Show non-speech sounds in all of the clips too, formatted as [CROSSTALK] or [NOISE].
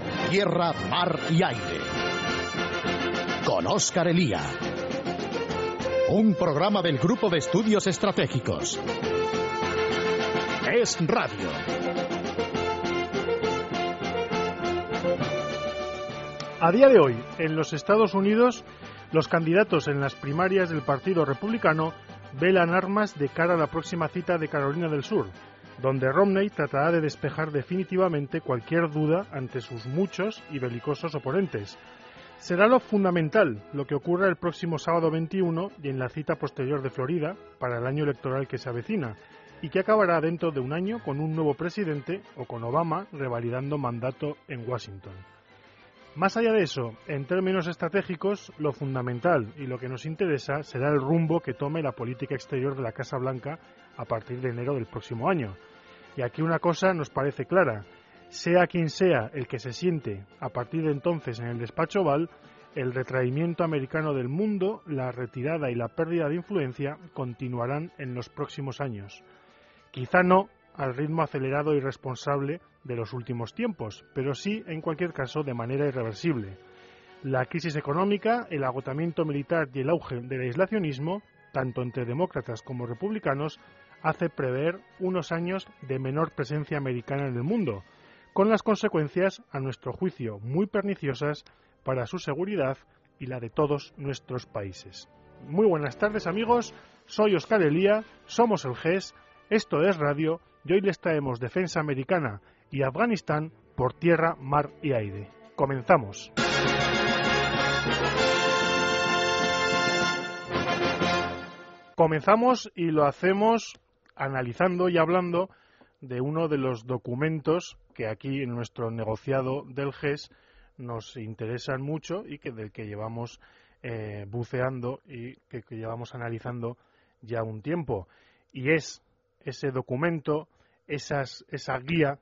por tierra, mar y aire. Con Óscar Elía. Un programa del Grupo de Estudios Estratégicos. Es Radio. A día de hoy, en los Estados Unidos, los candidatos en las primarias del Partido Republicano velan armas de cara a la próxima cita de Carolina del Sur, donde Romney tratará de despejar definitivamente cualquier duda ante sus muchos y belicosos oponentes. Será lo fundamental lo que ocurra el próximo sábado 21 y en la cita posterior de Florida para el año electoral que se avecina y que acabará dentro de un año con un nuevo presidente o con Obama revalidando mandato en Washington. Más allá de eso, en términos estratégicos, lo fundamental y lo que nos interesa será el rumbo que tome la política exterior de la Casa Blanca a partir de enero del próximo año. Y aquí una cosa nos parece clara. Sea quien sea el que se siente a partir de entonces en el despacho Oval, el retraimiento americano del mundo, la retirada y la pérdida de influencia continuarán en los próximos años. Quizá no al ritmo acelerado y responsable de los últimos tiempos, pero sí, en cualquier caso, de manera irreversible. La crisis económica, el agotamiento militar y el auge del aislacionismo, tanto entre demócratas como republicanos, hace prever unos años de menor presencia americana en el mundo, con las consecuencias, a nuestro juicio, muy perniciosas para su seguridad y la de todos nuestros países. Muy buenas tardes amigos, soy Oscar Elía, somos el GES, esto es Radio y hoy les traemos defensa americana y Afganistán por tierra, mar y aire. Comenzamos. Comenzamos y lo hacemos analizando y hablando de uno de los documentos que aquí en nuestro negociado del GES nos interesan mucho y que del que llevamos eh, buceando y que llevamos analizando ya un tiempo. Y es ese documento esa guía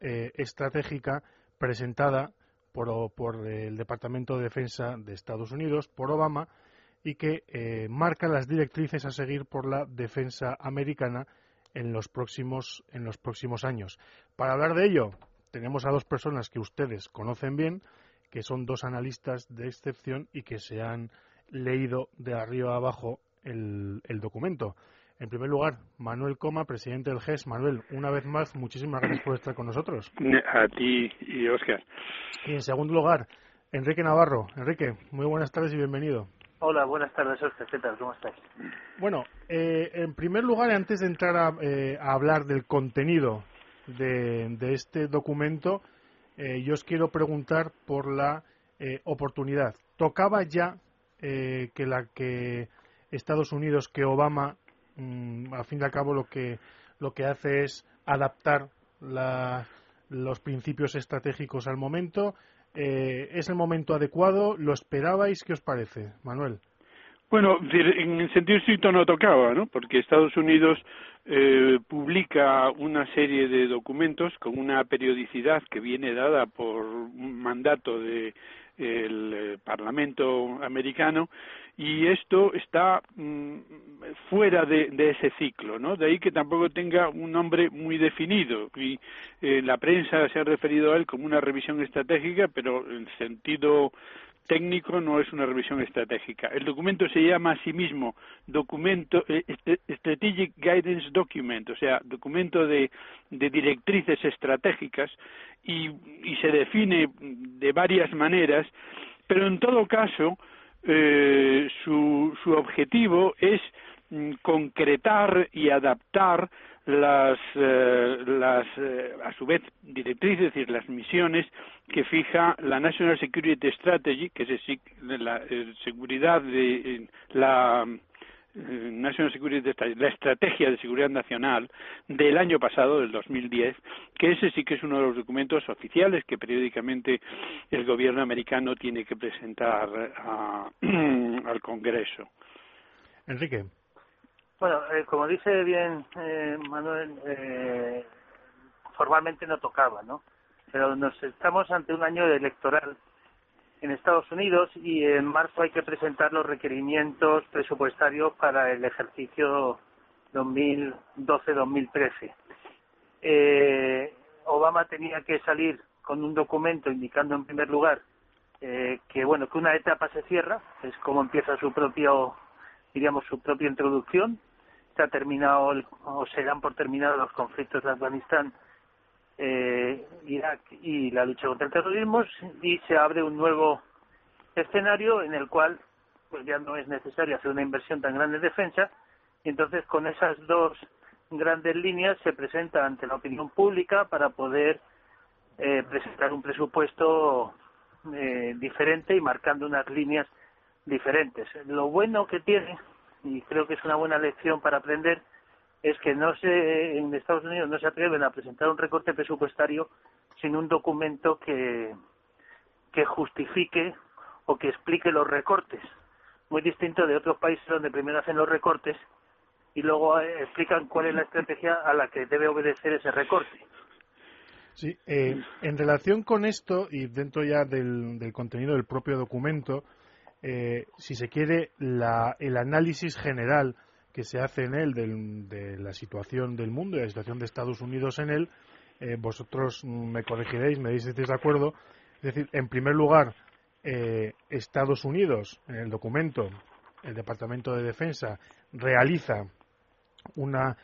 eh, estratégica presentada por, por, el Departamento de Defensa de Estados Unidos, por Obama, y que eh, marca las directrices a seguir por la defensa americana en los próximos en los próximos años. Para hablar de ello, tenemos a dos personas que ustedes conocen bien, que son dos analistas de excepción y que se han leído de arriba a abajo el documento. En primer lugar, Manuel Coma, presidente del GES. Manuel, una vez más, muchísimas gracias por estar con nosotros. A ti y Oscar. Y en segundo lugar, Enrique Navarro. Enrique, muy buenas tardes y bienvenido. Hola, buenas tardes, Oscar. ¿Cómo estás? Bueno, eh, en primer lugar, antes de entrar a, eh, hablar del contenido de, este documento, eh, yo os quiero preguntar por la oportunidad. ¿Tocaba ya que la que Estados Unidos, que Obama Mm, a fin de cabo lo que lo que hace es adaptar los principios estratégicos al momento. Eh, ¿Es el momento adecuado? ¿Lo esperabais? ¿Qué os parece, Manuel? Bueno, en el sentido estricto no tocaba, ¿no? Porque Estados Unidos eh, publica una serie de documentos con una periodicidad que viene dada por un mandato del eh, Parlamento americano y esto está mm, fuera de, ese ciclo, ¿no? De ahí que tampoco tenga un nombre muy definido y eh, la prensa se ha referido a él como una revisión estratégica, pero en sentido técnico no es una revisión estratégica. El documento se llama a sí mismo documento eh, Strategic Guidance Document, o sea, documento de, directrices estratégicas y se define de varias maneras, pero en todo caso eh, su, su objetivo es mm, concretar y adaptar las, eh, las eh, a su vez directrices, es decir, las misiones que fija la National Security Strategy, que es la seguridad de la eh, National Security la estrategia de seguridad nacional del año pasado, del 2010, que ese sí que es uno de los documentos oficiales que periódicamente el gobierno americano tiene que presentar [CLEARS THROAT] al Congreso. Enrique. Bueno, eh, como dice bien eh, Manuel, eh, formalmente no tocaba, ¿no? Pero nos estamos ante un año electoral en Estados Unidos y en marzo hay que presentar los requerimientos presupuestarios para el ejercicio 2012-2013. Eh, Obama tenía que salir con un documento indicando en primer lugar eh, que bueno que una etapa se cierra, es como empieza su propio diríamos su propia introducción, ha terminado o se dan por terminados los conflictos de Afganistán, eh, Irak y la lucha contra el terrorismo y se abre un nuevo escenario en el cual pues ya no es necesario hacer una inversión tan grande en defensa y entonces con esas dos grandes líneas se presenta ante la opinión pública para poder eh, presentar un presupuesto eh, diferente y marcando unas líneas diferentes. Lo bueno que tiene, y creo que es una buena lección para aprender, es que no se, en Estados Unidos no se atreven a presentar un recorte presupuestario sin un documento que, que justifique o que explique los recortes. Muy distinto de otros países donde primero hacen los recortes y luego eh, explican cuál es la estrategia a la que debe obedecer ese recorte. Sí, eh, en relación con esto y dentro ya del, del contenido del propio documento, eh, si se quiere, la, el análisis general que se hace en él de la situación del mundo y la situación de Estados Unidos en él, eh, vosotros me corregiréis, me diréis si estáis de acuerdo. Es decir, en primer lugar, eh, Estados Unidos, en el documento, el Departamento de Defensa, realiza una,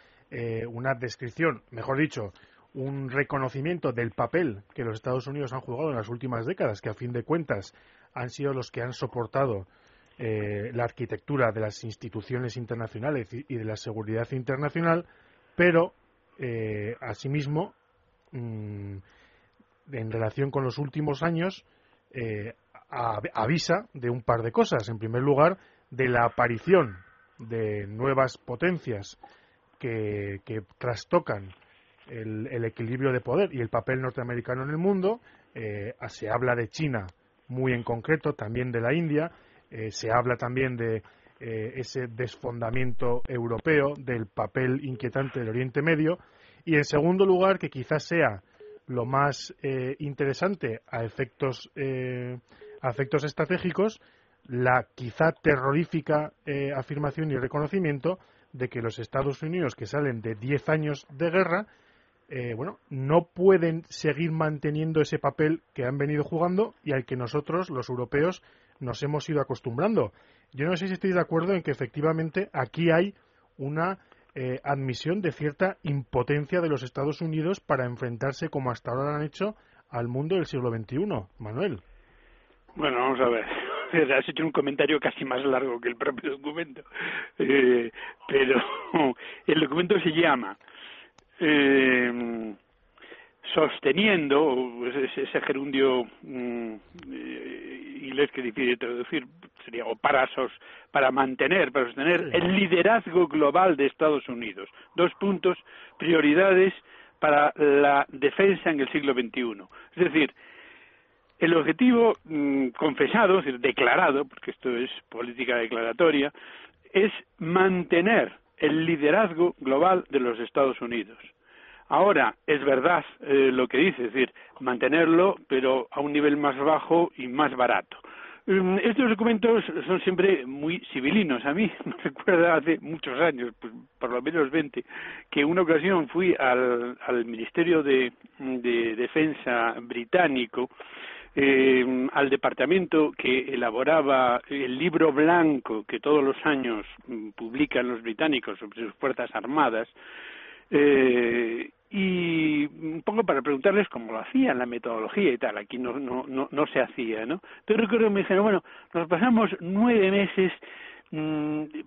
una descripción, mejor dicho, un reconocimiento del papel que los Estados Unidos han jugado en las últimas décadas, que a fin de cuentas han sido los que han soportado eh, la arquitectura de las instituciones internacionales y, de la seguridad internacional, pero eh, asimismo, mm, en relación con los últimos años, eh, avisa de un par de cosas. En primer lugar, de la aparición de nuevas potencias que, trastocan el, el, equilibrio de poder y el papel norteamericano en el mundo. se habla de China muy en concreto, también de la India. Eh, se habla también de eh, ese desfondamiento europeo, del papel inquietante del Oriente Medio. Y en segundo lugar, que quizás sea lo más eh, interesante a efectos, a efectos estratégicos, la quizá terrorífica afirmación y reconocimiento de que los Estados Unidos, que salen de 10 años de guerra, eh, bueno, no pueden seguir manteniendo ese papel que han venido jugando y al que nosotros, los europeos, nos hemos ido acostumbrando. Yo no sé si estáis de acuerdo en que efectivamente aquí hay una eh, admisión de cierta impotencia de los Estados Unidos para enfrentarse, como hasta ahora han hecho, al mundo del siglo XXI. Manuel. Bueno, vamos a ver. [LAUGHS] Has hecho un comentario casi más largo que el propio documento. Eh, pero [LAUGHS] el documento se llama eh, sosteniendo ese, gerundio mm, eh, inglés que difícil traducir sería o para para mantener para sostener el liderazgo global de Estados Unidos. Dos puntos prioridades para la defensa en el siglo XXI es decir el objetivo mm, confesado, es decir, declarado, porque esto es política declaratoria, es mantener el liderazgo global de los Estados Unidos. Ahora, es verdad eh, lo que dice, es decir, mantenerlo, pero a un nivel más bajo y más barato. Mm, estos documentos son siempre muy civilinos. A mí [LAUGHS] me recuerda hace muchos años, pues, por lo menos 20, que una ocasión fui al, Ministerio de Defensa británico eh, al departamento que elaboraba el libro blanco que todos los años mm, publican los británicos sobre sus fuerzas armadas eh, y un poco para preguntarles cómo lo hacían, la metodología y tal. Aquí no, no, no, no se hacía, ¿no? Pero recuerdo que me dijeron, bueno, nos pasamos nueve meses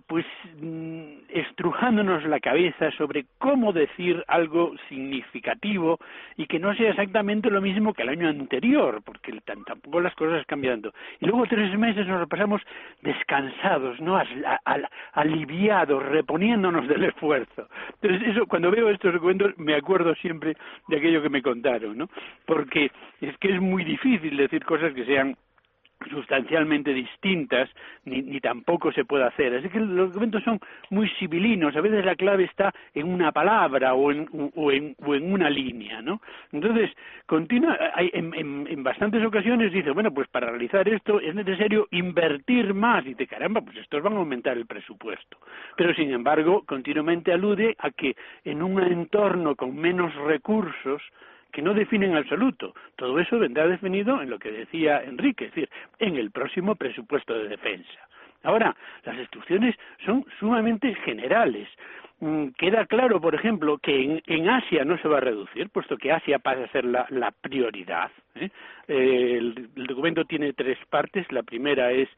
pues mm, estrujándonos la cabeza sobre cómo decir algo significativo y que no sea exactamente lo mismo que el año anterior, porque tampoco las cosas cambiando. Y luego tres meses nos lo pasamos descansados, no aliviados, reponiéndonos del esfuerzo. Entonces eso, cuando veo estos documentos me acuerdo siempre de aquello que me contaron, ¿no? Porque es que es muy difícil decir cosas que sean sustancialmente distintas, ni, ni, tampoco se puede hacer. Así que los documentos son muy civilinos, a veces la clave está en una palabra o en, o en, o en una línea, ¿no? Entonces, continúa, hay, en, en, en, bastantes ocasiones dice, bueno, pues para realizar esto es necesario invertir más, y te caramba, pues estos van a aumentar el presupuesto. Pero, sin embargo, continuamente alude a que en un entorno con menos recursos, que no define en absoluto. Todo eso vendrá definido en lo que decía Enrique, es decir, en el próximo presupuesto de defensa. Ahora, las instrucciones son sumamente generales. Mm, queda claro, por ejemplo, que en, Asia no se va a reducir, puesto que Asia pasa a ser la, prioridad. ¿eh? el, documento tiene tres partes. La primera es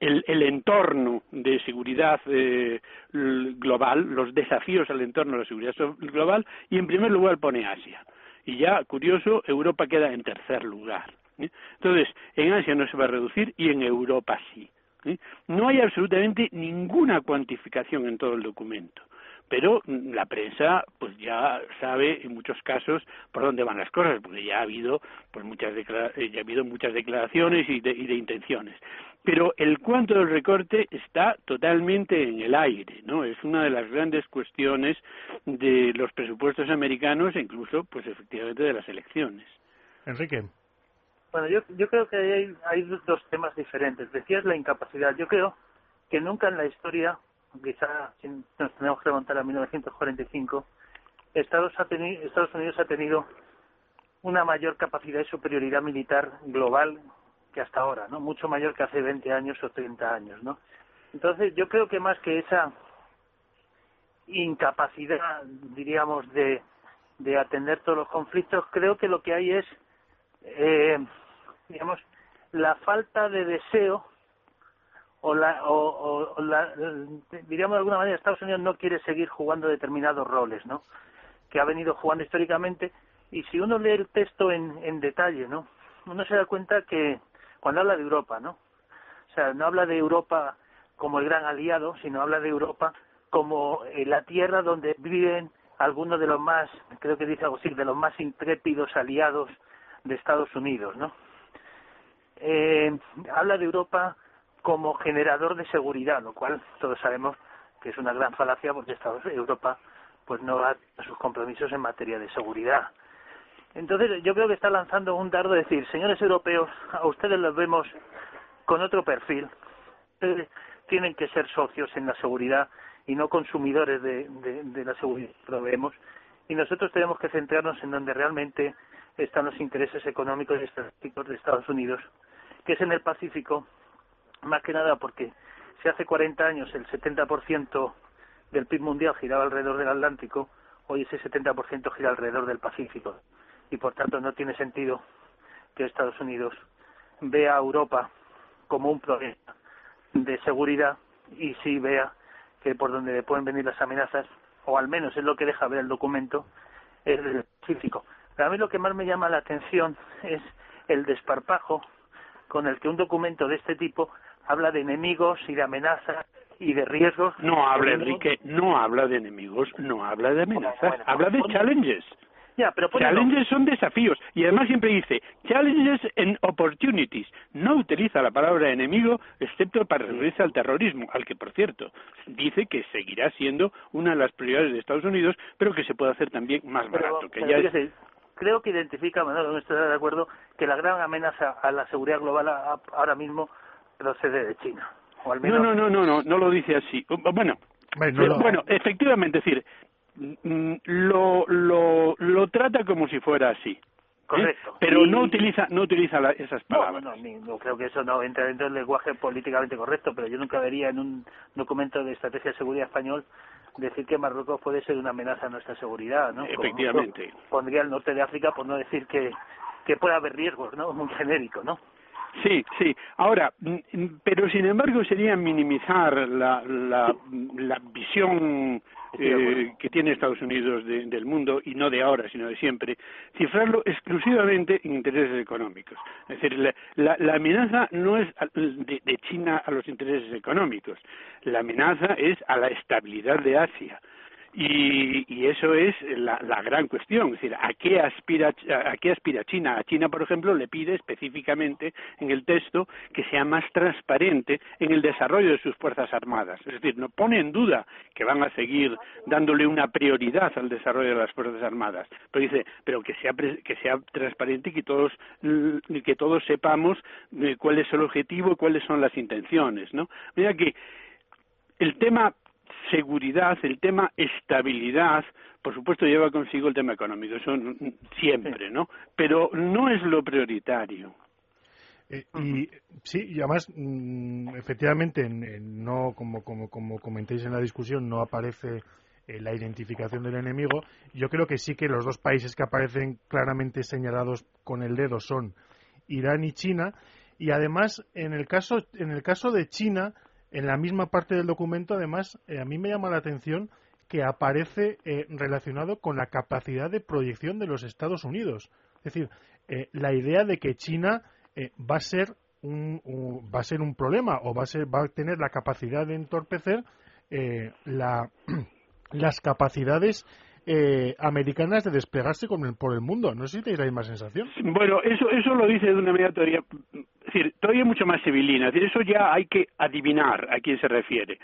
el, entorno de seguridad eh, global, los desafíos al entorno de la seguridad global, y en primer lugar pone Asia. Y ya, curioso, Europa queda en tercer lugar. ¿eh? Entonces, en Asia no se va a reducir y en Europa sí. ¿eh? No hay absolutamente ninguna cuantificación en todo el documento pero la prensa pues ya sabe en muchos casos por dónde van las cosas porque ya ha habido pues muchas eh, ya ha habido muchas declaraciones y de, y de intenciones pero el cuánto del recorte está totalmente en el aire no es una de las grandes cuestiones de los presupuestos americanos e incluso pues efectivamente de las elecciones Enrique bueno, yo, yo creo que hay, hay dos temas diferentes. Decías la incapacidad. Yo creo que nunca en la historia, quizá nos tenemos que remontar a 1945, Estados, ha Estados Unidos ha tenido una mayor capacidad y superioridad militar global que hasta ahora, ¿no? Mucho mayor que hace 20 años o 30 años, ¿no? Entonces, yo creo que más que esa incapacidad, diríamos, de, de atender todos los conflictos, creo que lo que hay es eh, digamos, la falta de deseo o la, o, la, diríamos de alguna manera, Estados Unidos no quiere seguir jugando determinados roles, ¿no? Que ha venido jugando históricamente y si uno lee el texto en, en detalle, ¿no? Uno se da cuenta que cuando habla de Europa, ¿no? O sea, no habla de Europa como el gran aliado, sino habla de Europa como eh, la tierra donde viven algunos de los más, creo que dice algo así, de los más intrépidos aliados de Estados Unidos, ¿no? eh, habla de Europa como generador de seguridad, lo cual todos sabemos que es una gran falacia porque Estados, Europa pues no va a sus compromisos en materia de seguridad. Entonces yo creo que está lanzando un dardo de decir, señores europeos, a ustedes los vemos con otro perfil, tienen que ser socios en la seguridad y no consumidores de, de, de la seguridad que proveemos y nosotros tenemos que centrarnos en donde realmente están los intereses económicos y estratégicos de Estados Unidos, que es en el Pacífico, más que nada porque si hace 40 años el 70% del PIB mundial giraba alrededor del Atlántico, hoy ese 70% gira alrededor del Pacífico. Y por tanto no tiene sentido que Estados Unidos vea a Europa como un problema de seguridad y sí vea que por donde le pueden venir las amenazas, o al menos es lo que deja ver el documento, es el Pacífico. Pero a mí lo que más me llama la atención es el desparpajo con el que un documento de este tipo habla de enemigos y de amenazas y de riesgos. No habla, Enrique, no habla de enemigos, no habla de amenazas, habla de challenges. Ya, pero challenges son desafíos y además siempre dice challenges and opportunities. No utiliza la palabra enemigo excepto para referirse al terrorismo, al que por cierto dice que seguirá siendo una de las prioridades de Estados Unidos, pero que se puede hacer también más barato. que ya creo que identifica, Manuel, no de acuerdo, que la gran amenaza a la seguridad global ahora mismo procede de China. O al menos... No, no, no, no, no, lo dice así. Bueno, bueno, efectivamente, es decir, mm, lo, lo, lo trata como si fuera así. ¿eh? Correcto. Pero no utiliza no utiliza esas palabras. No, no, no, creo que eso no entra dentro del lenguaje políticamente correcto, pero yo nunca vería en un documento de estrategia de seguridad español decir que Marruecos puede ser una amenaza a nuestra seguridad, ¿no? Efectivamente. pondría el norte de África por no decir que, que puede haber riesgos, ¿no? [LAUGHS] Muy genérico, ¿no? Sí, sí. Ahora, pero sin embargo sería minimizar la, la, la visión eh, que tiene Estados Unidos del mundo, y no de ahora, sino de siempre, cifrarlo exclusivamente en intereses económicos. Es decir, la, la, amenaza no es de, de China a los intereses económicos, la amenaza es a la estabilidad de Asia y, y eso es la, la, gran cuestión, es decir, ¿a qué, aspira, ¿a qué aspira China? A China, por ejemplo, le pide específicamente en el texto que sea más transparente en el desarrollo de sus Fuerzas Armadas. Es decir, no pone en duda que van a seguir dándole una prioridad al desarrollo de las Fuerzas Armadas, pero dice, pero que sea, que sea transparente y que todos, que todos sepamos eh, cuál es el objetivo y cuáles son las intenciones, ¿no? Mira que el tema seguridad, el tema estabilidad, por supuesto lleva consigo el tema económico, eso siempre, ¿no? Pero no es lo prioritario. Eh, y sí, y además, mm, efectivamente, no como, como, como comentéis en la discusión, no aparece eh, la identificación del enemigo. Yo creo que sí que los dos países que aparecen claramente señalados con el dedo son Irán y China. Y además, en el caso, en el caso de China, en la misma parte del documento, además, a mí me llama la atención que aparece eh, relacionado con la capacidad de proyección de los Estados Unidos. Es decir, eh, la idea de que China eh, va a ser un, va a ser un problema o va a ser va a tener la capacidad de entorpecer la, [CLEARS THROAT] las capacidades americanas de desplegarse por el mundo. No sé si tenéis la misma sensación. Bueno, eso, eso lo dice de una manera todavía, es todavía mucho más civilina. Eso ya hay que adivinar a quién se refiere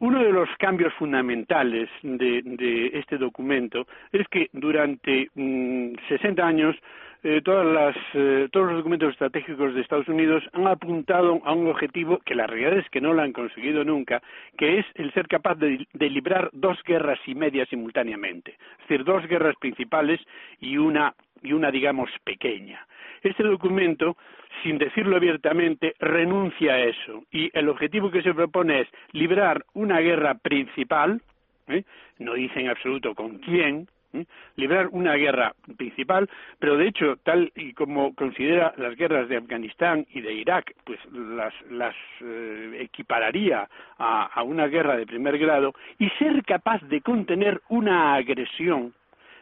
uno de los cambios fundamentales de, este documento es que durante 60 mm, años eh, todas eh, todos los documentos estratégicos de Estados Unidos han apuntado a un objetivo que la realidad es que no lo han conseguido nunca, que es el ser capaz de, de librar dos guerras y media simultáneamente, es decir, dos guerras principales y una y una digamos pequeña. Este documento sin decirlo abiertamente, renuncia a eso. Y el objetivo que se propone es librar una guerra principal, ¿eh? no dice en absoluto con quién, ¿eh? librar una guerra principal, pero de hecho, tal y como considera las guerras de Afganistán y de Irak, pues las, las eh, equipararía a, a una guerra de primer grado, y ser capaz de contener una agresión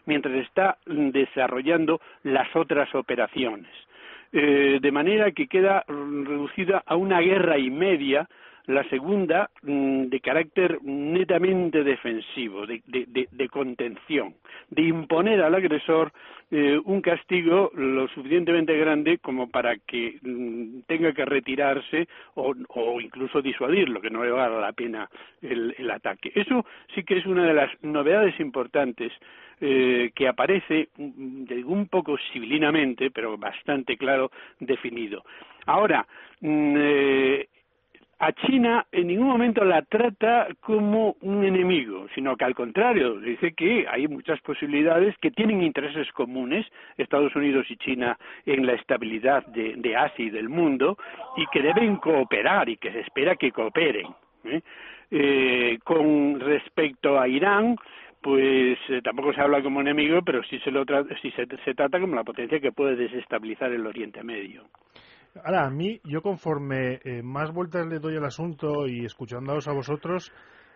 mientras está desarrollando las otras operaciones. Eh, de manera que queda reducida a una guerra y media, la segunda mm, de carácter netamente defensivo, de, contención, de imponer al agresor eh, un castigo lo suficientemente grande como para que mm, tenga que retirarse o, incluso disuadirlo, que no le valga la pena el ataque. Eso sí que es una de las novedades importantes eh, que aparece, mm, digo, un poco civilinamente, pero bastante claro definido. Ahora, eh, a China en ningún momento la trata como un enemigo, sino que al contrario, dice que hay muchas posibilidades que tienen intereses comunes, Estados Unidos y China, en la estabilidad de, Asia y del mundo, y que deben cooperar y que se espera que cooperen. ¿eh? con respecto a Irán, pues eh, tampoco se habla como enemigo, pero sí se, lo sí se, trata como la potencia que puede desestabilizar el Oriente Medio. Ahora, a mí, yo conforme eh, más vueltas le doy al asunto y escuchándoos a vosotros,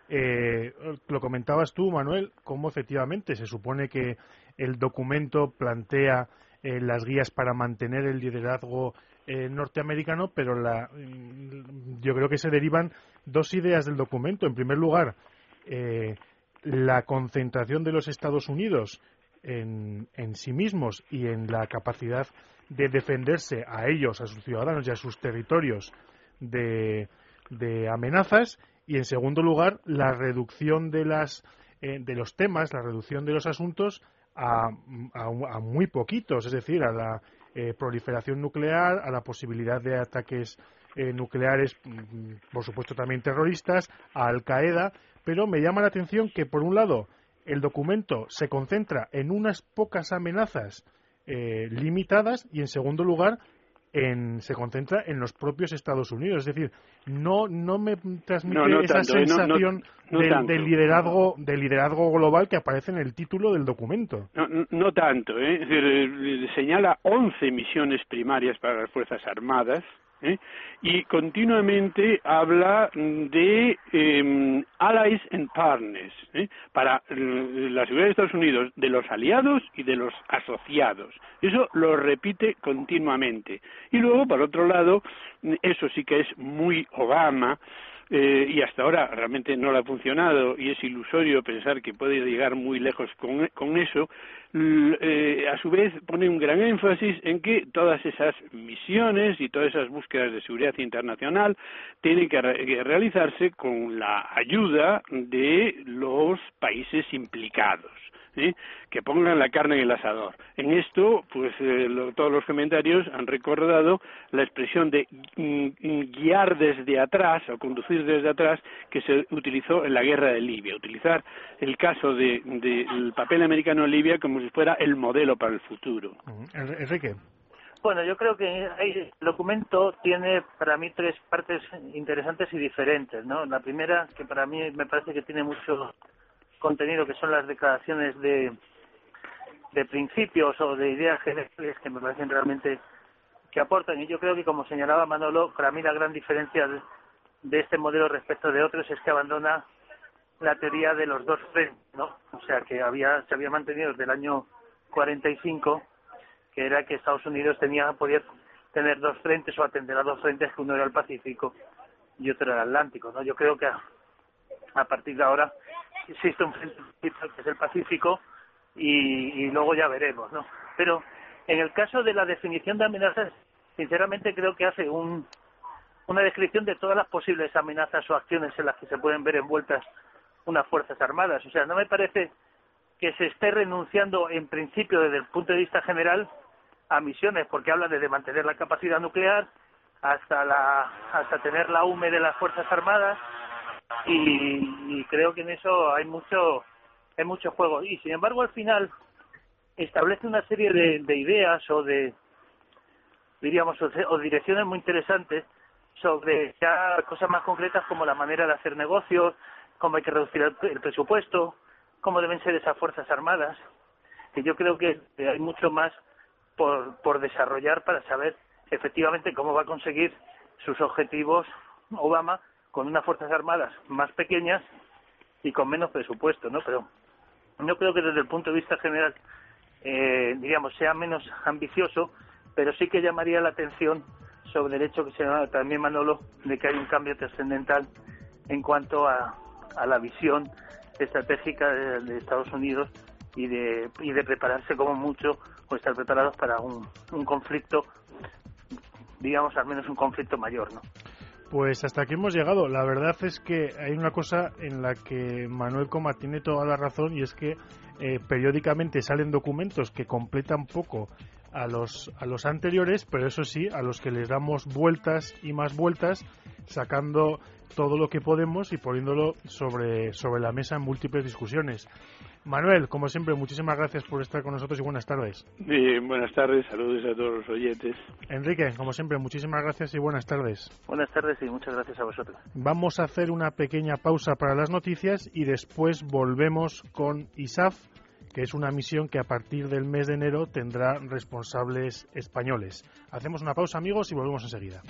eh, lo comentabas tú, Manuel, cómo efectivamente se supone que el documento plantea las guías para mantener el liderazgo norteamericano, pero la, mm, yo creo que se derivan dos ideas del documento. En primer lugar, la concentración de los Estados Unidos en, sí mismos y en la capacidad de defenderse a ellos, a sus ciudadanos y a sus territorios de, amenazas. Y en segundo lugar la reducción de las eh, de los temas, la reducción de los asuntos a, muy poquitos, es decir, a la eh, proliferación nuclear, a la posibilidad de ataques eh, nucleares, mm, por supuesto también terroristas, a Al Qaeda, pero me llama la atención que, por un lado, el documento se concentra en unas pocas amenazas eh, limitadas y, en segundo lugar, se concentra en los propios Estados Unidos. Es decir, no, no me transmite esa ¿eh? sensación de, liderazgo, de liderazgo global que aparece en el título del documento. No, tanto. ¿eh? Es decir, señala 11 misiones primarias para las Fuerzas Armadas ¿eh? y continuamente habla de eh, allies and partners ¿eh? para la seguridad de Estados Unidos, de los aliados y de los asociados. Eso lo repite continuamente. Y luego, por otro lado, eso sí que es muy Obama, eh, y hasta ahora realmente no le ha funcionado y es ilusorio pensar que puede llegar muy lejos con, con eso, eh, a su vez pone un gran énfasis en que todas esas misiones y todas esas búsquedas de seguridad internacional tienen que, realizarse con la ayuda de los países implicados. ¿Eh? que pongan la carne en el asador. En esto, pues eh, todos los comentarios han recordado la expresión de guiar desde atrás o conducir desde atrás que se utilizó en la guerra de Libia, utilizar el caso del de, papel americano en Libia como si fuera el modelo para el futuro. Enrique. Bueno, yo creo que el documento tiene para mí tres partes interesantes y diferentes, ¿no? La primera, que para mí me parece que tiene mucho contenido, que son las declaraciones de, de principios o de ideas generales que me parecen realmente que aportan. Y yo creo que, como señalaba Manolo, para mí la gran diferencia de, este modelo respecto de otros es que abandona la teoría de los dos frentes, ¿no? O sea, que había se había mantenido desde el año 45 que era que Estados Unidos tenía podía tener dos frentes o atender a dos frentes, que uno era el Pacífico y otro era el Atlántico. ¿no? Yo creo que a, partir de ahora existe un frente que es el Pacífico y, luego ya veremos. ¿no? Pero en el caso de la definición de amenazas, sinceramente creo que hace un, una descripción de todas las posibles amenazas o acciones en las que se pueden ver envueltas unas Fuerzas Armadas. O sea, no me parece que se esté renunciando en principio desde el punto de vista general a misiones, porque habla desde mantener la capacidad nuclear hasta la hasta tener la UME de las Fuerzas Armadas y, creo que en eso hay mucho hay mucho juego. Y sin embargo al final establece una serie de, ideas o de diríamos o, direcciones muy interesantes sobre ya cosas más concretas como la manera de hacer negocios, cómo hay que reducir el presupuesto, cómo deben ser esas fuerzas armadas, que yo creo que hay mucho más por, por desarrollar para saber efectivamente cómo va a conseguir sus objetivos Obama con unas fuerzas armadas más pequeñas y con menos presupuesto, ¿no? Pero no creo que desde el punto de vista general, eh, digamos, sea menos ambicioso, pero sí que llamaría la atención sobre el hecho que se llama también Manolo de que hay un cambio trascendental en cuanto a, a la visión estratégica de, Estados Unidos y de, y de prepararse como mucho o estar preparados para un, un conflicto, digamos al menos un conflicto mayor, ¿no? Pues hasta aquí hemos llegado. La verdad es que hay una cosa en la que Manuel Coma tiene toda la razón y es que eh, periódicamente salen documentos que completan poco a los, a los anteriores, pero eso sí, a los que les damos vueltas y más vueltas, sacando todo lo que podemos y poniéndolo sobre, sobre la mesa en múltiples discusiones. Manuel, como siempre, muchísimas gracias por estar con nosotros y buenas tardes. buenas tardes, saludos a todos los oyentes. Enrique, como siempre, muchísimas gracias y buenas tardes. Buenas tardes y muchas gracias a vosotros. Vamos a hacer una pequeña pausa para las noticias y después volvemos con ISAF, que es una misión que a partir del mes de enero tendrá responsables españoles. Hacemos una pausa, amigos, y volvemos enseguida.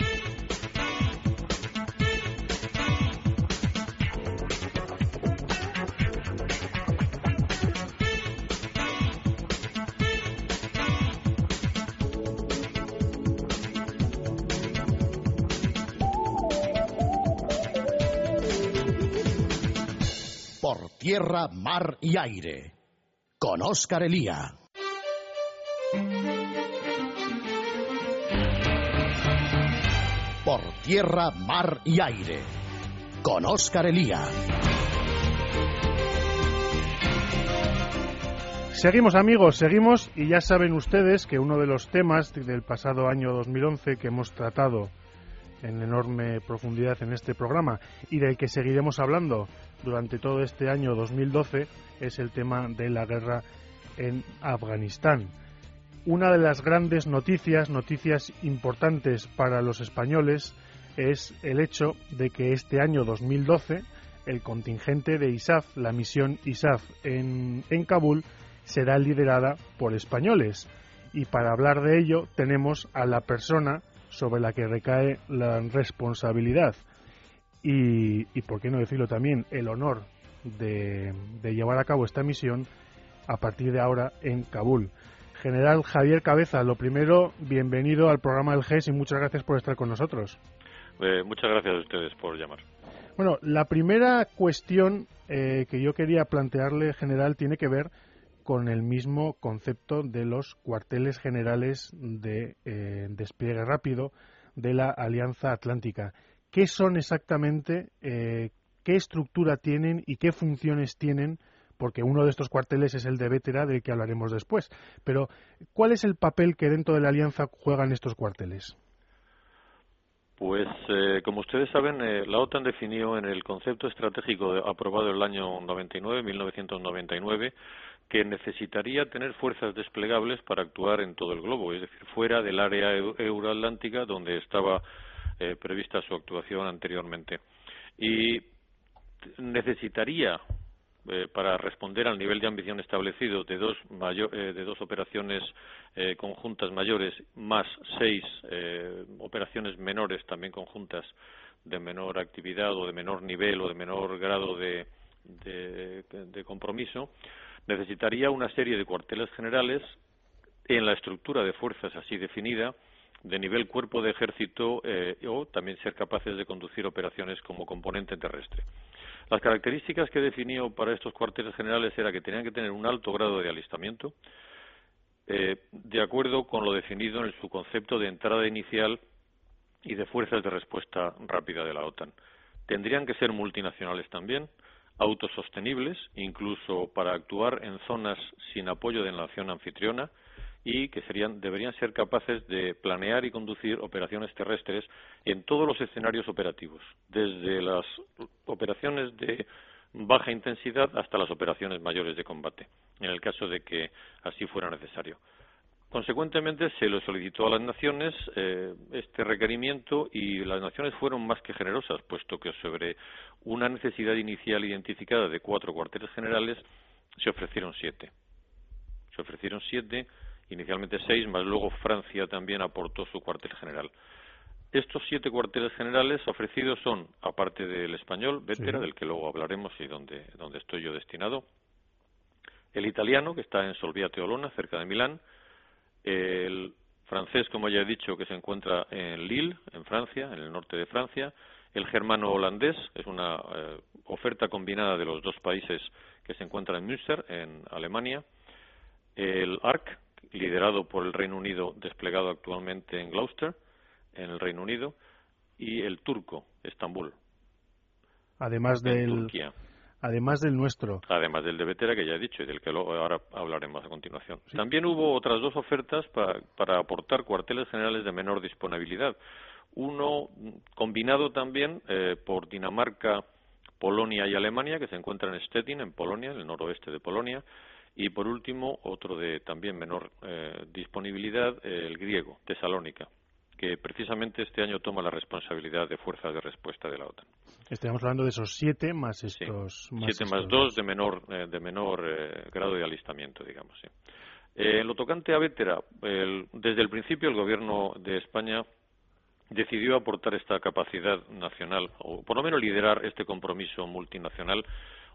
Tierra, mar y aire. Con Óscar Elía. Por tierra, mar y aire. Con Óscar Elía. Seguimos amigos, seguimos y ya saben ustedes que uno de los temas del pasado año 2011 que hemos tratado en enorme profundidad en este programa y del que seguiremos hablando durante todo este año 2012 es el tema de la guerra en Afganistán. Una de las grandes noticias, noticias importantes para los españoles, es el hecho de que este año 2012 el contingente de ISAF, la misión ISAF en, en Kabul, será liderada por españoles. Y para hablar de ello tenemos a la persona sobre la que recae la responsabilidad y, por qué no decirlo también, el honor de, llevar a cabo esta misión a partir de ahora en Kabul. General Javier Cabeza, lo primero, bienvenido al programa del GES y muchas gracias por estar con nosotros. Eh, muchas gracias a ustedes por llamar. Bueno, la primera cuestión eh, que yo quería plantearle, general, tiene que ver con el mismo concepto de los cuarteles generales de eh, despliegue rápido de la Alianza Atlántica. ¿Qué son exactamente, eh, qué estructura tienen y qué funciones tienen porque uno de estos cuarteles es el de Vétera, del que hablaremos después. Pero, ¿cuál es el papel que dentro de la alianza juegan estos cuarteles? Pues, eh, como ustedes saben, eh, la OTAN definió en el concepto estratégico aprobado en el año 99, 1999, que necesitaría tener fuerzas desplegables para actuar en todo el globo, es decir, fuera del área euroatlántica donde estaba eh, prevista su actuación anteriormente. Y necesitaría eh, para responder al nivel de ambición establecido de dos, eh, de dos operaciones eh, conjuntas mayores más seis operaciones menores también conjuntas de menor actividad o de menor nivel o de menor grado de, de compromiso, necesitaría una serie de cuarteles generales en la estructura de fuerzas así definida de nivel cuerpo de ejército o también ser capaces de conducir operaciones como componente terrestre. Las características que definió para estos cuarteles generales era que tenían que tener un alto grado de alistamiento, eh, de acuerdo con lo definido en su concepto de entrada inicial y de fuerzas de respuesta rápida de la OTAN. Tendrían que ser multinacionales también, autosostenibles, incluso para actuar en zonas sin apoyo de la nación anfitriona, y que serían, deberían ser capaces de planear y conducir operaciones terrestres en todos los escenarios operativos, desde las operaciones de baja intensidad hasta las operaciones mayores de combate, en el caso de que así fuera necesario. Consecuentemente, se lo solicitó a las naciones eh, este requerimiento y las naciones fueron más que generosas, puesto que sobre una necesidad inicial identificada de cuatro cuarteles generales se ofrecieron siete. Se ofrecieron siete inicialmente seis, más luego Francia también aportó su cuartel general. Estos siete cuarteles generales ofrecidos son, aparte del español, Vétera, del que luego hablaremos y donde, donde estoy yo destinado, el italiano, que está en Solviate Olona, cerca de Milán, el francés, como ya he dicho, que se encuentra en Lille, en Francia, en el norte de Francia, el germano holandés, es una eh, oferta combinada de los dos países que se encuentran en Münster, en Alemania, el ARC, liderado por el Reino Unido, desplegado actualmente en Gloucester, en el Reino Unido, y el turco, Estambul. Además del, además del nuestro. Además del de Vetera, que ya he dicho y del que ahora hablaremos a continuación. También hubo otras dos ofertas para, aportar cuarteles generales de menor disponibilidad. Uno combinado también eh, por Dinamarca, Polonia y Alemania, que se encuentra en Stettin, en Polonia, en el noroeste de Polonia, y por último, otro de también menor eh, disponibilidad, el griego, Tesalónica, que precisamente este año toma la responsabilidad de fuerzas de respuesta de la OTAN. Estamos hablando de esos siete más estos. siete más dos de menor, eh, de menor eh, grado de alistamiento, digamos. Sí. en lo tocante a Vétera, desde el principio el Gobierno de España decidió aportar esta capacidad nacional, o por lo menos liderar este compromiso multinacional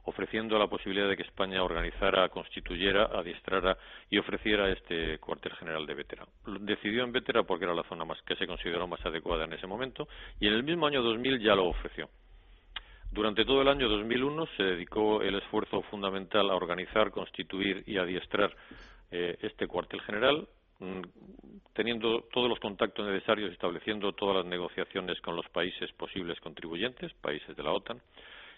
ofreciendo la posibilidad de que España organizara, constituyera, adiestrara y ofreciera este cuartel general de Vétera. Decidió en Vétera porque era la zona más que se consideró más adecuada en ese momento y en el mismo año 2000 ya lo ofreció. Durante todo el año 2001 se dedicó el esfuerzo fundamental a organizar, constituir y adiestrar eh, este cuartel general, mm, teniendo todos los contactos necesarios, estableciendo todas las negociaciones con los países posibles contribuyentes, países de la OTAN,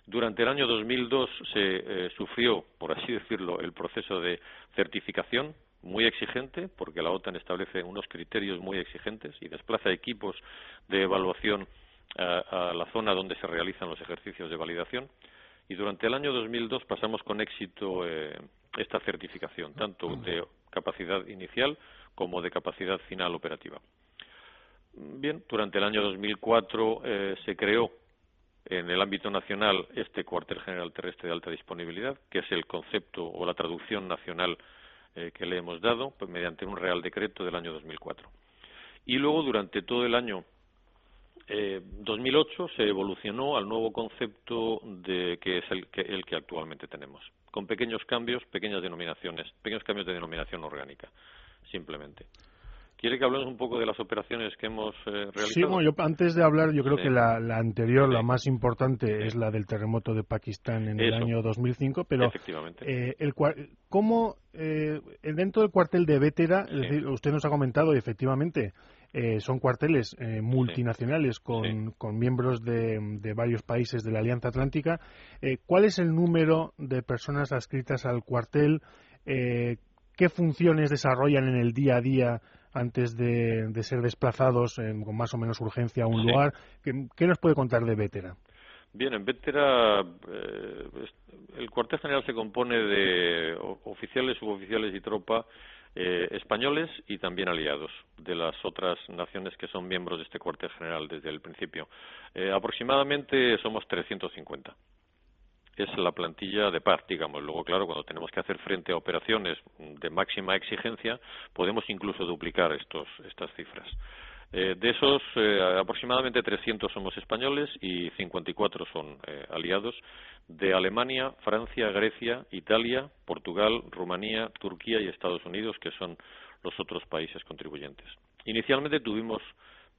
durante el año 2002 se eh, sufrió, por así [LAUGHS] decirlo, el proceso de certificación muy exigente, porque la OTAN establece unos criterios muy exigentes y desplaza equipos de evaluación a, la zona donde se realizan los ejercicios de validación. Y durante el año 2002 pasamos con éxito eh, esta certificación, tanto de capacidad inicial como de capacidad final operativa. Bien, durante el año 2004 eh, se creó en el ámbito nacional este cuartel general terrestre de alta disponibilidad, que es el concepto o la traducción nacional eh, que le hemos dado pues, mediante un Real Decreto del año 2004. Y luego, durante todo el año eh, 2008, se evolucionó al nuevo concepto de, que es el que, el que actualmente tenemos, con pequeños cambios, pequeñas denominaciones, pequeños cambios de denominación orgánica, simplemente. ¿Quiere que hablemos un poco de las operaciones que hemos eh, realizado? Sí, bueno, yo, antes de hablar, yo creo que la, anterior, la más importante, es la del terremoto de Pakistán en el año 2005, pero Efectivamente. Eh, el, ¿cómo, eh, dentro del cuartel de Vétera, usted nos ha comentado, y efectivamente, eh, son cuarteles eh, multinacionales con, con miembros de, de, varios países de la Alianza Atlántica. Eh, ¿Cuál es el número de personas adscritas al cuartel? ¿Qué funciones desarrollan en el día a día antes de, de ser desplazados con más o menos urgencia a un lugar? ¿Qué, ¿Qué, nos puede contar de Vétera? Bien, en Vétera el cuartel general se compone de oficiales, suboficiales y tropa eh, españoles y también aliados de las otras naciones que son miembros de este cuartel general desde el principio. Eh, aproximadamente somos 350. Es la plantilla de paz, digamos. Luego, claro, cuando tenemos que hacer frente a operaciones de máxima exigencia, podemos incluso duplicar estos, estas cifras. Eh, de esos, eh, aproximadamente 300 somos españoles y 54 son eh, aliados de Alemania, Francia, Grecia, Italia, Portugal, Rumanía, Turquía y Estados Unidos, que son los otros países contribuyentes. Inicialmente tuvimos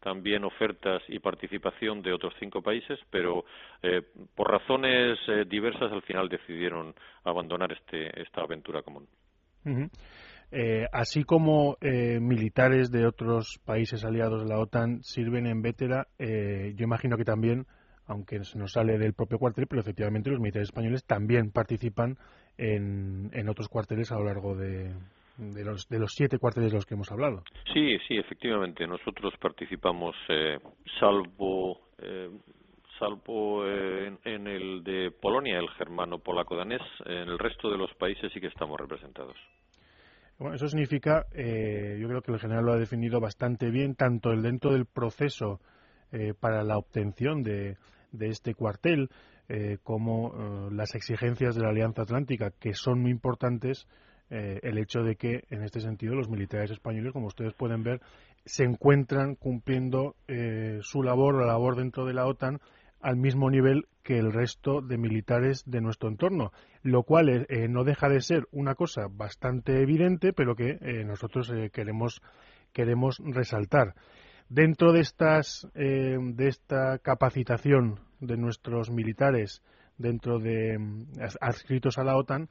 también ofertas y participación de otros cinco países, pero por razones diversas al final decidieron abandonar este, esta aventura común. Eh, así como eh, militares de otros países aliados de la OTAN sirven en Vétera, eh, yo imagino que también, aunque nos sale del propio cuartel, pero efectivamente los militares españoles también participan en, en otros cuarteles a lo largo de, de los, de los siete cuarteles de los que hemos hablado. Sí, sí, efectivamente. Nosotros participamos, salvo salvo en, en, el de Polonia, el germano polaco-danés, en el resto de los países sí que estamos representados. Bueno, eso significa, eh, yo creo que el general lo ha definido bastante bien, tanto el dentro del proceso eh, para la obtención de, este cuartel, eh, como las exigencias de la Alianza Atlántica, que son muy importantes, el hecho de que, en este sentido, los militares españoles, como ustedes pueden ver, se encuentran cumpliendo su labor, la labor dentro de la OTAN, al mismo nivel que el resto de militares de nuestro entorno, lo cual eh, eh, no deja de ser una cosa bastante evidente, pero que eh, nosotros queremos queremos resaltar. Dentro de estas de esta capacitación de nuestros militares dentro de adscritos a la OTAN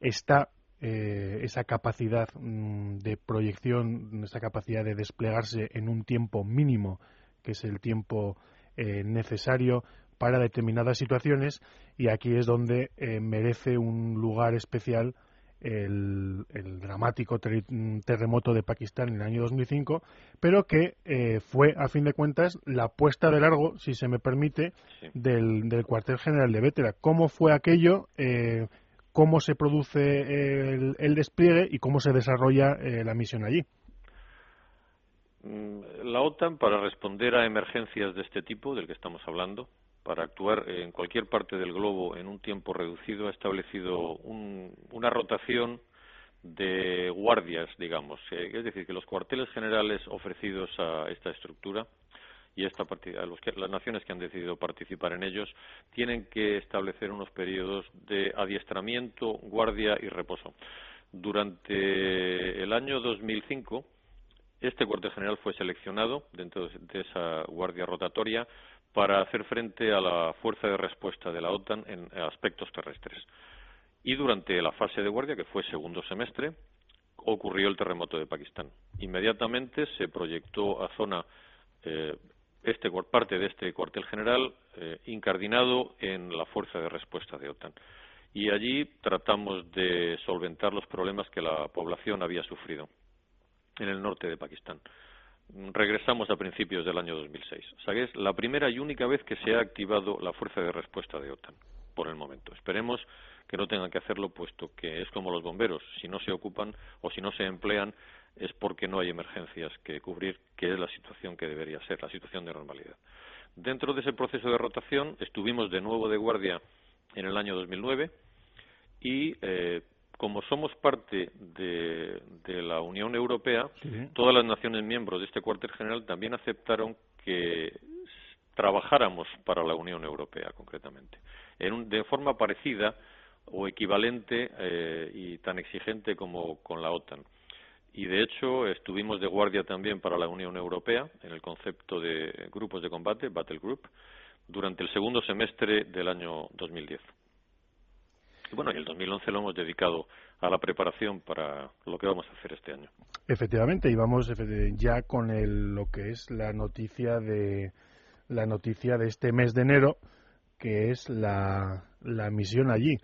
está esa capacidad mm, de proyección, esa capacidad de desplegarse en un tiempo mínimo, que es el tiempo eh, necesario para determinadas situaciones y aquí es donde eh, merece un lugar especial el, dramático terremoto de Pakistán en el año 2005, pero que eh, fue, a fin de cuentas, la puesta de largo, si se me permite, del, cuartel general de Vétera. ¿Cómo fue aquello? ¿Cómo se produce el, despliegue y cómo se desarrolla la misión allí? Mm, la OTAN, para responder a emergencias de este tipo, del que estamos hablando, para actuar en cualquier parte del globo en un tiempo reducido, ha establecido una rotación de guardias, digamos. Eh, es decir, que los cuarteles generales ofrecidos a esta estructura y esta los que, las naciones que han decidido participar en ellos tienen que establecer unos periodos de adiestramiento, guardia y reposo. Durante el año 2005 este cuartel general fue seleccionado dentro de esa guardia rotatoria para hacer frente a la fuerza de respuesta de la OTAN en aspectos terrestres. Y durante la fase de guardia, que fue segundo semestre, ocurrió el terremoto de Pakistán. Inmediatamente se proyectó a zona eh, este, parte de este cuartel general eh, incardinado en la fuerza de respuesta de OTAN. Y allí tratamos de solventar los problemas que la población había sufrido en el norte de Pakistán. Regresamos a principios del año 2006. O sea es la primera y única vez que se ha activado la fuerza de respuesta de OTAN, por el momento. Esperemos que no tengan que hacerlo, puesto que es como los bomberos. Si no se ocupan o si no se emplean, es porque no hay emergencias que cubrir, que es la situación que debería ser, la situación de normalidad. Dentro de ese proceso de rotación, estuvimos de nuevo de guardia en el año 2009 y eh, como somos parte de, la Unión Europea, todas las naciones miembros de este cuartel general también aceptaron que trabajáramos para la Unión Europea, concretamente, en de forma parecida o equivalente eh, y tan exigente como con la OTAN. Y de hecho estuvimos de guardia también para la Unión Europea en el concepto de grupos de combate, Battle Group, durante el segundo semestre del año 2010. bueno, y el 2011 lo hemos dedicado a la preparación para lo que vamos a hacer este año. Efectivamente, y vamos ya con el, lo que es la noticia de la noticia de este mes de enero, que es la, la misión allí.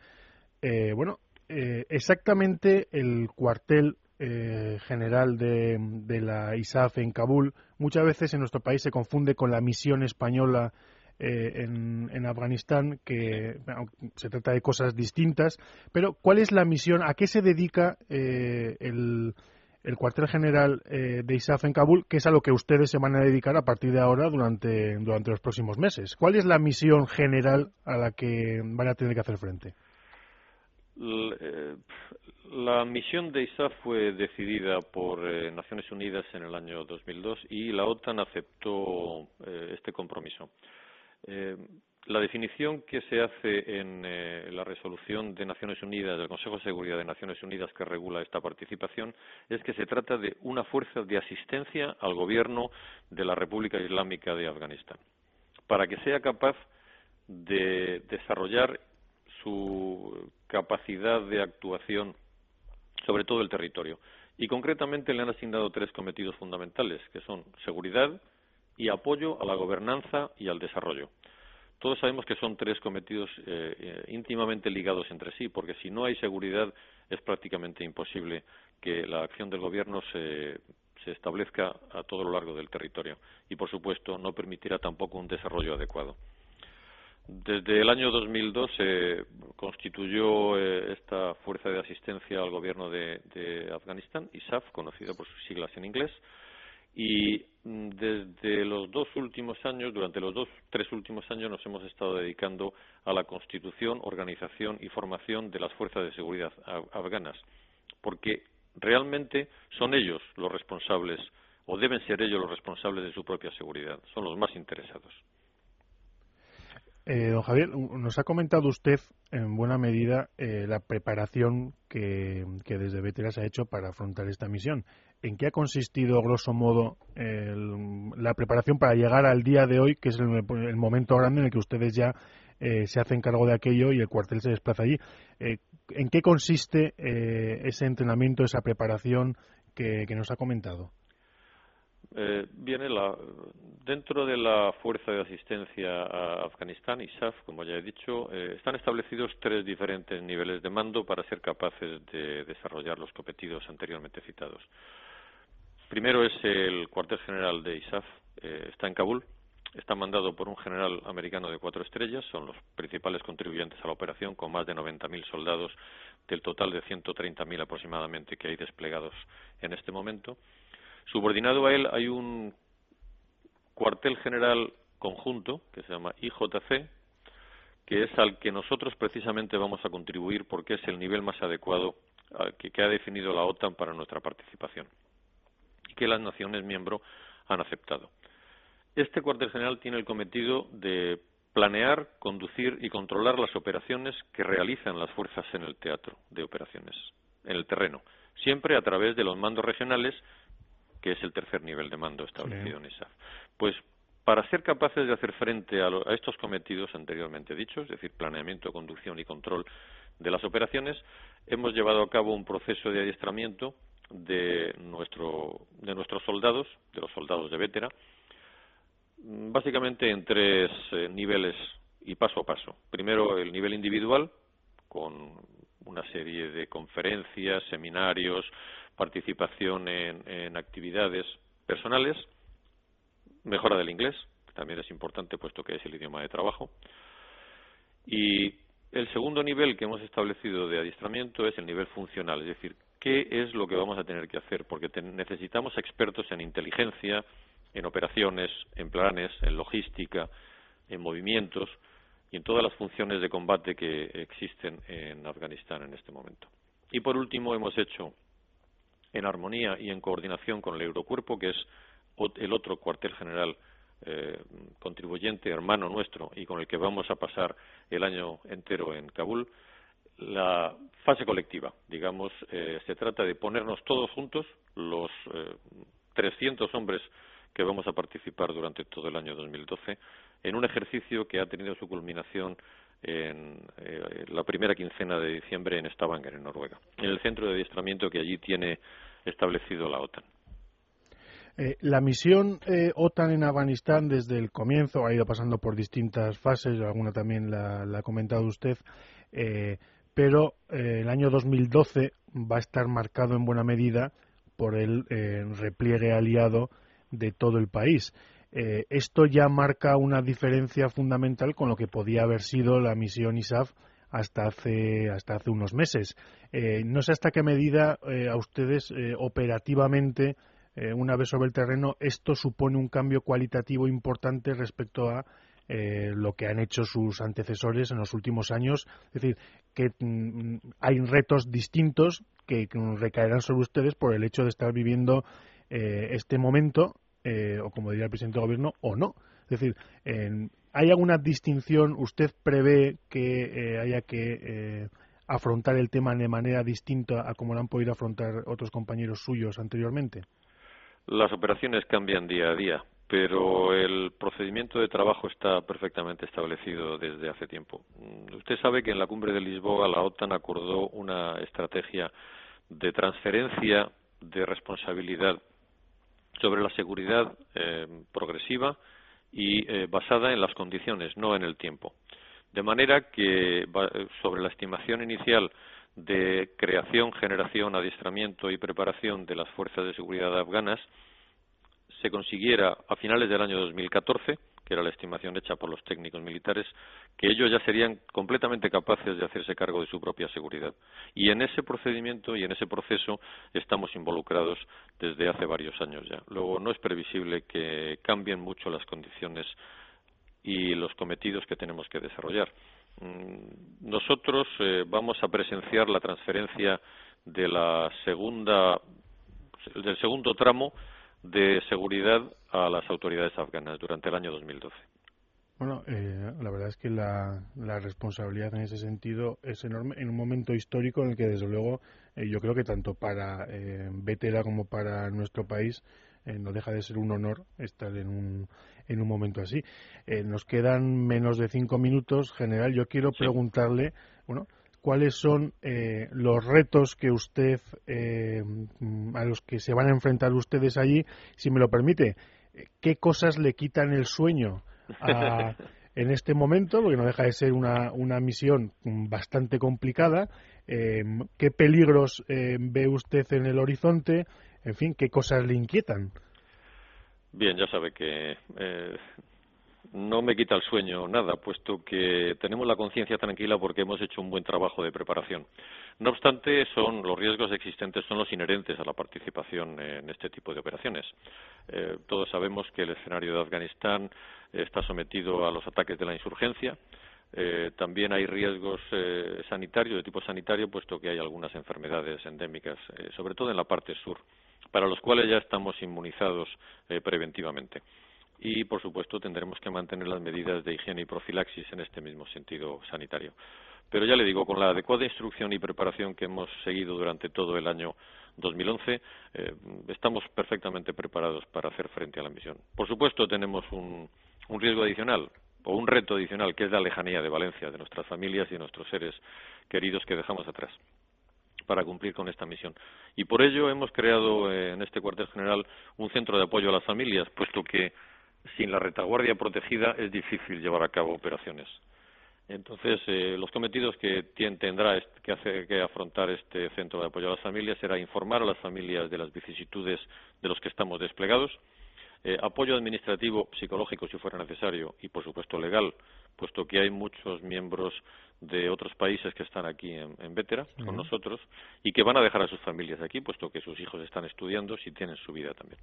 Eh, bueno, eh, exactamente el cuartel eh, general de, de, la ISAF en Kabul muchas veces en nuestro país se confunde con la misión española en, en, Afganistán, que se trata de cosas distintas. Pero, ¿cuál es la misión? ¿A qué se dedica el, el cuartel general de ISAF en Kabul, que es a lo que ustedes se van a dedicar a partir de ahora durante los próximos meses. ¿Cuál es la misión general a la que van a tener que hacer frente? Eh, la misión de ISAF fue decidida por eh, Naciones Unidas en el año 2002 y la OTAN aceptó eh, este compromiso. la definición que se hace en la resolución de Naciones Unidas, del Consejo de Seguridad de Naciones Unidas que regula esta participación, es que se trata de una fuerza de asistencia al gobierno de la República Islámica de Afganistán, para que sea capaz de desarrollar su capacidad de actuación sobre todo el territorio. Y concretamente le han asignado tres cometidos fundamentales, que son seguridad y apoyo a la gobernanza y al desarrollo. Todos sabemos que son tres cometidos eh, eh, íntimamente ligados entre sí, porque si no hay seguridad es prácticamente imposible que la acción del gobierno se, se establezca a todo lo largo del territorio. Y, por supuesto, no permitirá tampoco un desarrollo adecuado. Desde el año 2002 se constituyó eh, esta fuerza de asistencia al gobierno de, Afganistán, ISAF, conocida por sus siglas en inglés, y mm, desde los dos últimos años, durante los dos, tres últimos años, nos hemos estado dedicando a la constitución, organización y formación de las fuerzas de seguridad afganas, porque realmente son ellos los responsables, o deben ser ellos los responsables de su propia seguridad, son los más interesados. Eh, don Javier, nos ha comentado usted en buena medida eh, la preparación que, desde Veteras ha hecho para afrontar esta misión. ¿En qué ha consistido, grosso modo, la preparación para llegar al día de hoy, que es el, momento grande en el que ustedes ya eh, se hacen cargo de aquello y el cuartel se desplaza allí? ¿En qué consiste ese entrenamiento, esa preparación que nos ha comentado? Eh, viene la, dentro de la Fuerza de Asistencia a Afganistán, ISAF, como ya he dicho, eh, están establecidos tres diferentes niveles de mando para ser capaces de desarrollar los competidos anteriormente citados. Primero es el cuartel general de ISAF, eh, está en Kabul, está mandado por un general americano de cuatro estrellas, son los principales contribuyentes a la operación, con más de 90.000 soldados del total de 130.000 aproximadamente que hay desplegados en este momento. Subordinado a él hay un cuartel general conjunto que se llama IJC, que es al que nosotros precisamente vamos a contribuir porque es el nivel más adecuado que, que ha definido la OTAN para nuestra participación y que las naciones miembros han aceptado. Este cuartel general tiene el cometido de planear, conducir y controlar las operaciones que realizan las fuerzas en el teatro de operaciones, en el terreno, siempre a través de los mandos regionales que es el tercer nivel de mando establecido en ISAF. Pues para ser capaces de hacer frente a, estos cometidos anteriormente dichos, es decir, planeamiento, conducción y control de las operaciones, hemos llevado a cabo un proceso de adiestramiento de, nuestro, de nuestros soldados, de los soldados de Vétera, básicamente en tres eh, niveles y paso a paso. Primero, el nivel individual, con una serie de conferencias, seminarios, participación en, actividades personales, mejora del inglés, que también es importante puesto que es el idioma de trabajo. Y el segundo nivel que hemos establecido de adiestramiento es el nivel funcional, es decir, qué es lo que vamos a tener que hacer, porque necesitamos expertos en inteligencia, en operaciones, en planes, en logística, en movimientos y en todas las funciones de combate que existen en Afganistán en este momento. Y por último, hemos hecho en armonía y en coordinación con el Eurocuerpo, que es el otro cuartel general eh, contribuyente, hermano nuestro, y con el que vamos a pasar el año entero en Kabul, la fase colectiva. Digamos, eh, se trata de ponernos todos juntos, los 300 eh, hombres que vamos a participar durante todo el año 2012, en un ejercicio que ha tenido su culminación en eh, la primera quincena de diciembre en Stavanger, en Noruega, en el centro de adiestramiento que allí tiene establecido la OTAN. Eh, la misión eh, OTAN en Afganistán desde el comienzo ha ido pasando por distintas fases, alguna también la, ha comentado usted, pero el año 2012 va a estar marcado en buena medida por el repliegue aliado de todo el país. Eh, esto ya marca una diferencia fundamental con lo que podía haber sido la misión ISAF hasta hace, hasta hace unos meses. Eh, no sé hasta qué medida eh, a ustedes operativamente, una vez sobre el terreno, esto supone un cambio cualitativo importante respecto a lo que han hecho sus antecesores en los últimos años. Es decir, que mm, hay retos distintos que recaerán sobre ustedes por el hecho de estar viviendo este momento eh, o como diría el presidente del gobierno, o no. Es decir, ¿hay alguna distinción? ¿Usted prevé que eh, haya que eh, afrontar el tema de manera distinta a como lo han podido afrontar otros compañeros suyos anteriormente? Las operaciones cambian día a día, pero el procedimiento de trabajo está perfectamente establecido desde hace tiempo. Mm, usted sabe que en la cumbre de Lisboa la OTAN acordó una estrategia de transferencia de responsabilidad sobre la seguridad eh, progresiva y eh, basada en las condiciones, no en el tiempo. De manera que sobre la estimación inicial de creación, generación, adiestramiento y preparación de las fuerzas de seguridad afganas se consiguiera a finales del año 2014 que era la estimación hecha por los técnicos militares, que ellos ya serían completamente capaces de hacerse cargo de su propia seguridad. Y en ese procedimiento y en ese proceso estamos involucrados desde hace varios años ya. Luego, no es previsible que cambien mucho las condiciones y los cometidos que tenemos que desarrollar. Mm, nosotros eh, vamos a presenciar la transferencia de la segunda del segundo tramo de seguridad a las autoridades afganas durante el año 2012. Bueno, eh, la verdad es que la, responsabilidad en ese sentido es enorme en un momento histórico en el que, desde luego, eh, yo creo que tanto para eh, Betela como para nuestro país eh, no deja de ser un honor estar en un, en un momento así. nos quedan menos de cinco minutos. General, yo quiero preguntarle, bueno, cuáles son eh, los retos que usted, eh, a los que se van a enfrentar ustedes allí, si me lo permite, qué cosas le quitan el sueño [LAUGHS] en este momento, porque no deja de ser una, una misión bastante complicada, eh, qué peligros ve usted en el horizonte, en fin, qué cosas le inquietan. Bien, ya sabe que no me quita el sueño nada, puesto que tenemos la conciencia tranquila porque hemos hecho un buen trabajo de preparación. No obstante, son los riesgos existentes son los inherentes a la participación en este tipo de operaciones. Eh, todos sabemos que el escenario de Afganistán está sometido a los ataques de la insurgencia. Eh, también hay riesgos eh, sanitarios, de tipo sanitario, puesto que hay algunas enfermedades endémicas, sobre todo en la parte sur, para los cuales ya estamos inmunizados preventivamente y, por supuesto, tendremos que mantener las medidas de higiene y profilaxis en este mismo sentido sanitario. Pero ya le digo, con la adecuada instrucción y preparación que hemos seguido durante todo el año 2011, eh, estamos perfectamente preparados para hacer frente a la misión. Por supuesto, tenemos un, riesgo adicional o un reto adicional, que es la lejanía de Valencia, de nuestras familias y de nuestros seres queridos que dejamos atrás para cumplir con esta misión. Y por ello hemos creado eh, en este cuartel general un centro de apoyo a las familias, puesto que sin la retaguardia protegida es difícil llevar a cabo operaciones. Entonces, eh, los cometidos que tendrá que, hacer, que afrontar este centro de apoyo a las familias será informar a las familias de las vicisitudes de los que estamos desplegados, eh, apoyo administrativo, psicológico, si fuera necesario, y, por supuesto, legal, puesto que hay muchos miembros de otros países que están aquí en, en Vétera con nosotros y que van a dejar a sus familias aquí, puesto que sus hijos están estudiando y tienen su vida también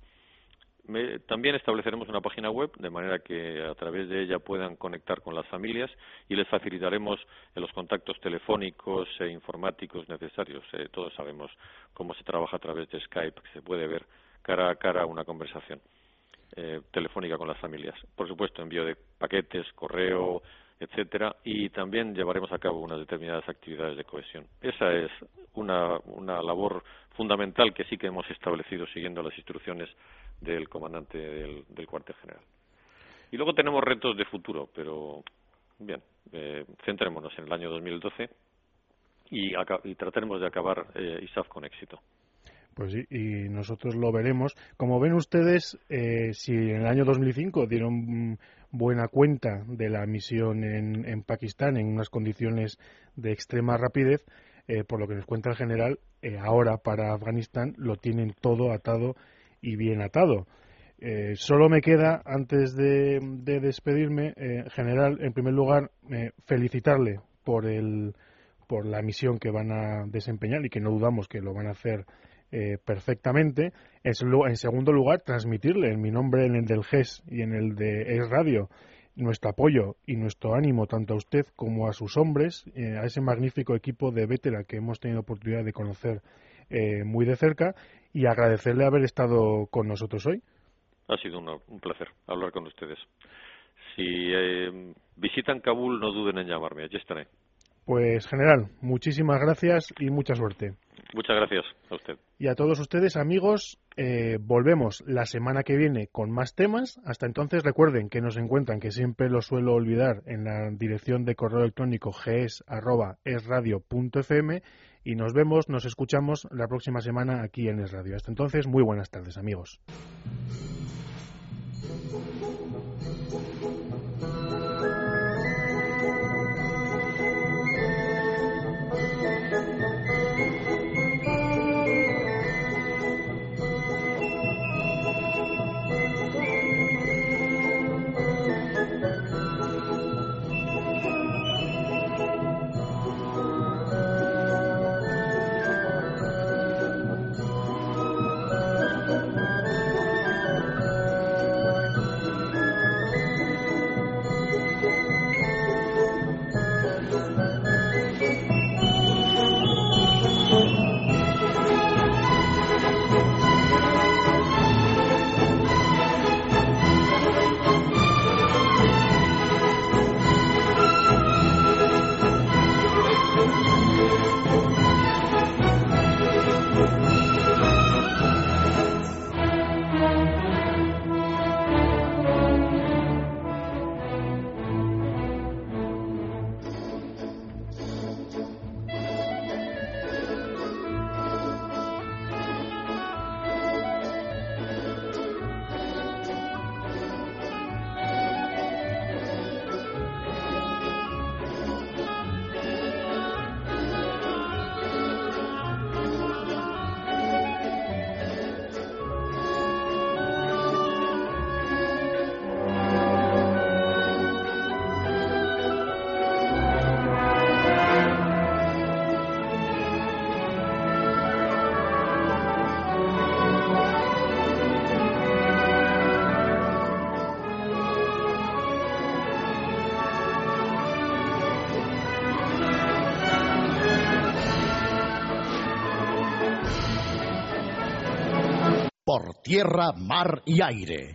también estableceremos una página web de manera que a través de ella puedan conectar con las familias y les facilitaremos los contactos telefónicos e informáticos necesarios. Eh, todos sabemos cómo se trabaja a través de Skype, que se puede ver cara a cara una conversación eh, telefónica con las familias. Por supuesto, envío de paquetes, correo, etcétera, y también llevaremos a cabo unas determinadas actividades de cohesión. Esa es una, una labor fundamental que sí que hemos establecido siguiendo las instrucciones del comandante del, cuartel general. Y luego tenemos retos de futuro, pero bien, eh, centrémonos en el año 2012 y, y trataremos de acabar eh, ISAF con éxito. Pues sí, y nosotros lo veremos. Como ven ustedes, eh, si en el año 2005 dieron buena cuenta de la misión en, en Pakistán en unas condiciones de extrema rapidez, eh, por lo que nos cuenta el general, eh, ahora para Afganistán lo tienen todo atado y bien atado. Eh, solo me queda, antes de, despedirme, general, en primer lugar, felicitarle por, el, por la misión que van a desempeñar y que no dudamos que lo van a hacer perfectamente. En, en, segundo lugar, transmitirle en mi nombre, en el del GES y en el de Es Radio, nuestro apoyo y nuestro ánimo tanto a usted como a sus hombres, eh, a ese magnífico equipo de Vetera que hemos tenido oportunidad de conocer eh, muy de cerca y agradecerle haber estado con nosotros hoy. Ha sido un, placer hablar con ustedes. Si eh, visitan Kabul, no duden en llamarme, allí estaré. Pues general, muchísimas gracias y mucha suerte. Muchas gracias a usted. Y a todos ustedes, amigos, eh, volvemos la semana que viene con más temas. Hasta entonces recuerden que nos encuentran, que siempre lo suelo olvidar, en la dirección de correo electrónico gs.esradio.fm y nos vemos, nos escuchamos la próxima semana aquí en Es Radio. Hasta entonces, muy buenas tardes, amigos. Tierra, mar y aire.